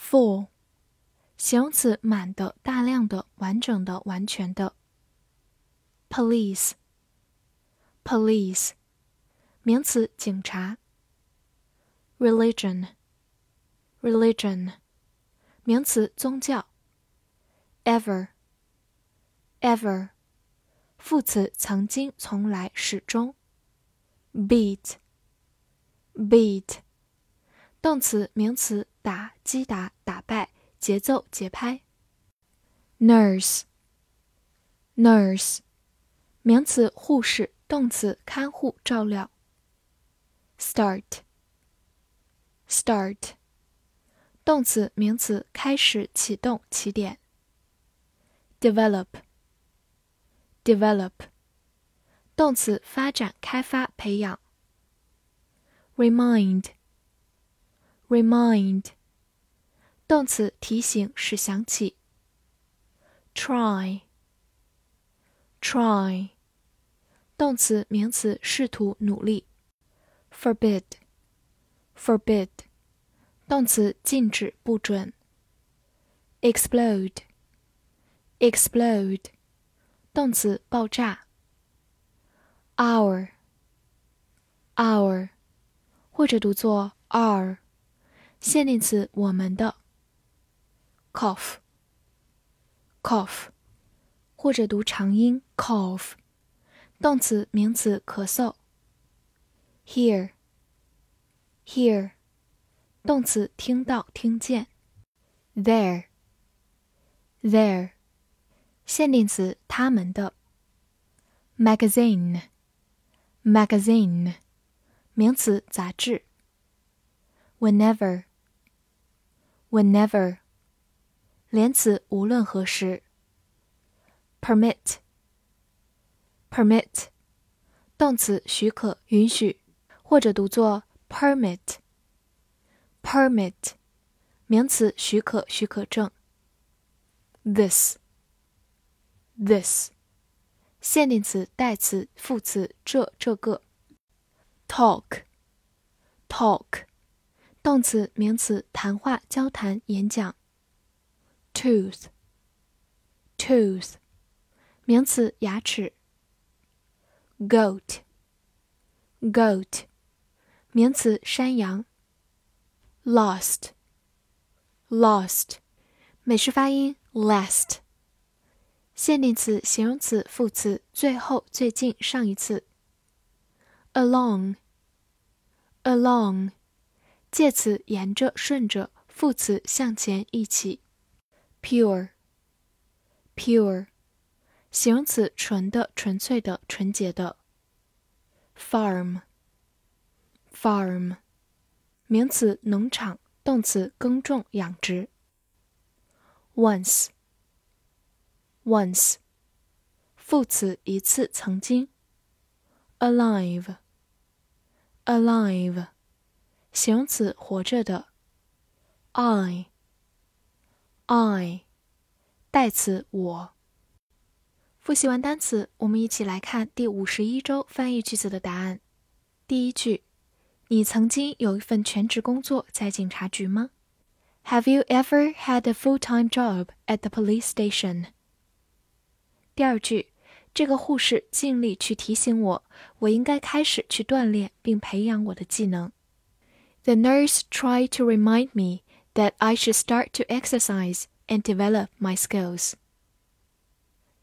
Full，形容词，满的、大量的、完整的、完全的。Police，police，名词，警察。Religion，religion，名词，宗教。Ever。ever，副词曾经、从来、始终。beat，beat，动词、名词打、击打、打败、节奏、节拍。nurse，nurse，名词护士，动词看护、照料。start，start，动词、名词开始、启动、起点。develop。develop，动词，发展、开发、培养。remind remind，remind，动词，提醒、使想起。try，try，动词、名词，试图、努力。forbid，forbid，动词，禁止、不准。explode，explode。动词爆炸。hour，hour，或者读作 r。 限定词我们的。cough，cough，或者读长音 cough。动词名词咳嗽。hear，hear，动词听到听见。there，there。限定词，他们的。magazine，magazine，名词，杂志。 Whenever 连词，无论何时。permit，permit，动词，许可、允许，或者读作 permit，permit，名词，许可、许可证。this。This，限定词、代词、副词，这、这个。Talk，talk，动词、名词，谈话、交谈、演讲。Tooth，tooth，名词，牙齿。Goat，goat，名词，山羊。Lost，lost，美式发音 last。限定词、形容词、副词，最后、最近、上一次。along，along，介词，沿着、顺着，副词，向前、一起。pure，pure，形容词，纯的、纯粹的、纯洁的。farm，farm，名词，农场，动词，耕种、养殖。once。Once，副词一次曾经。Alive，alive，形容词活着的。I，I，代词我。复习完单词，我们一起来看第五十一周翻译句子的答案。第一句：你曾经有一份全职工作在警察局吗？Have you ever had a full-time job at the police station？第二句，这个护士尽力去提醒我，我应该开始去锻炼并培养我的技能。The nurse tried to remind me that I should start to exercise and develop my skills。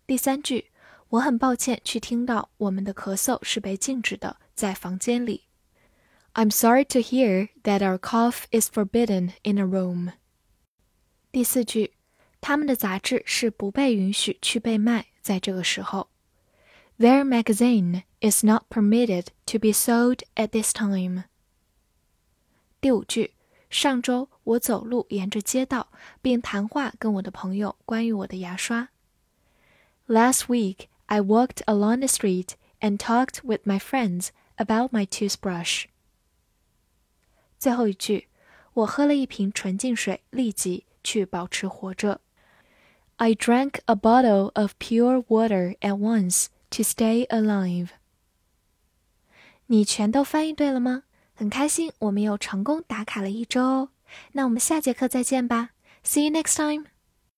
第三句，我很抱歉去听到我们的咳嗽是被禁止的，在房间里。I'm sorry to hear that our cough is forbidden in a room。第四句，他们的杂志是不被允许去被卖。在这个时候，Their magazine is not permitted to be sold at this time。 第五句， 上周我走路沿着街道，并谈话跟我的朋友关于我的牙刷。Last week I walked along the street and talked with my friends about my toothbrush。最后一句，我喝了一瓶纯净水，立即去保持活着。I drank a bottle of pure water at once to stay alive。你全都翻译对了吗？ 很开心，我们又成功打卡了一周哦。那我们下节课再见吧，See you next time。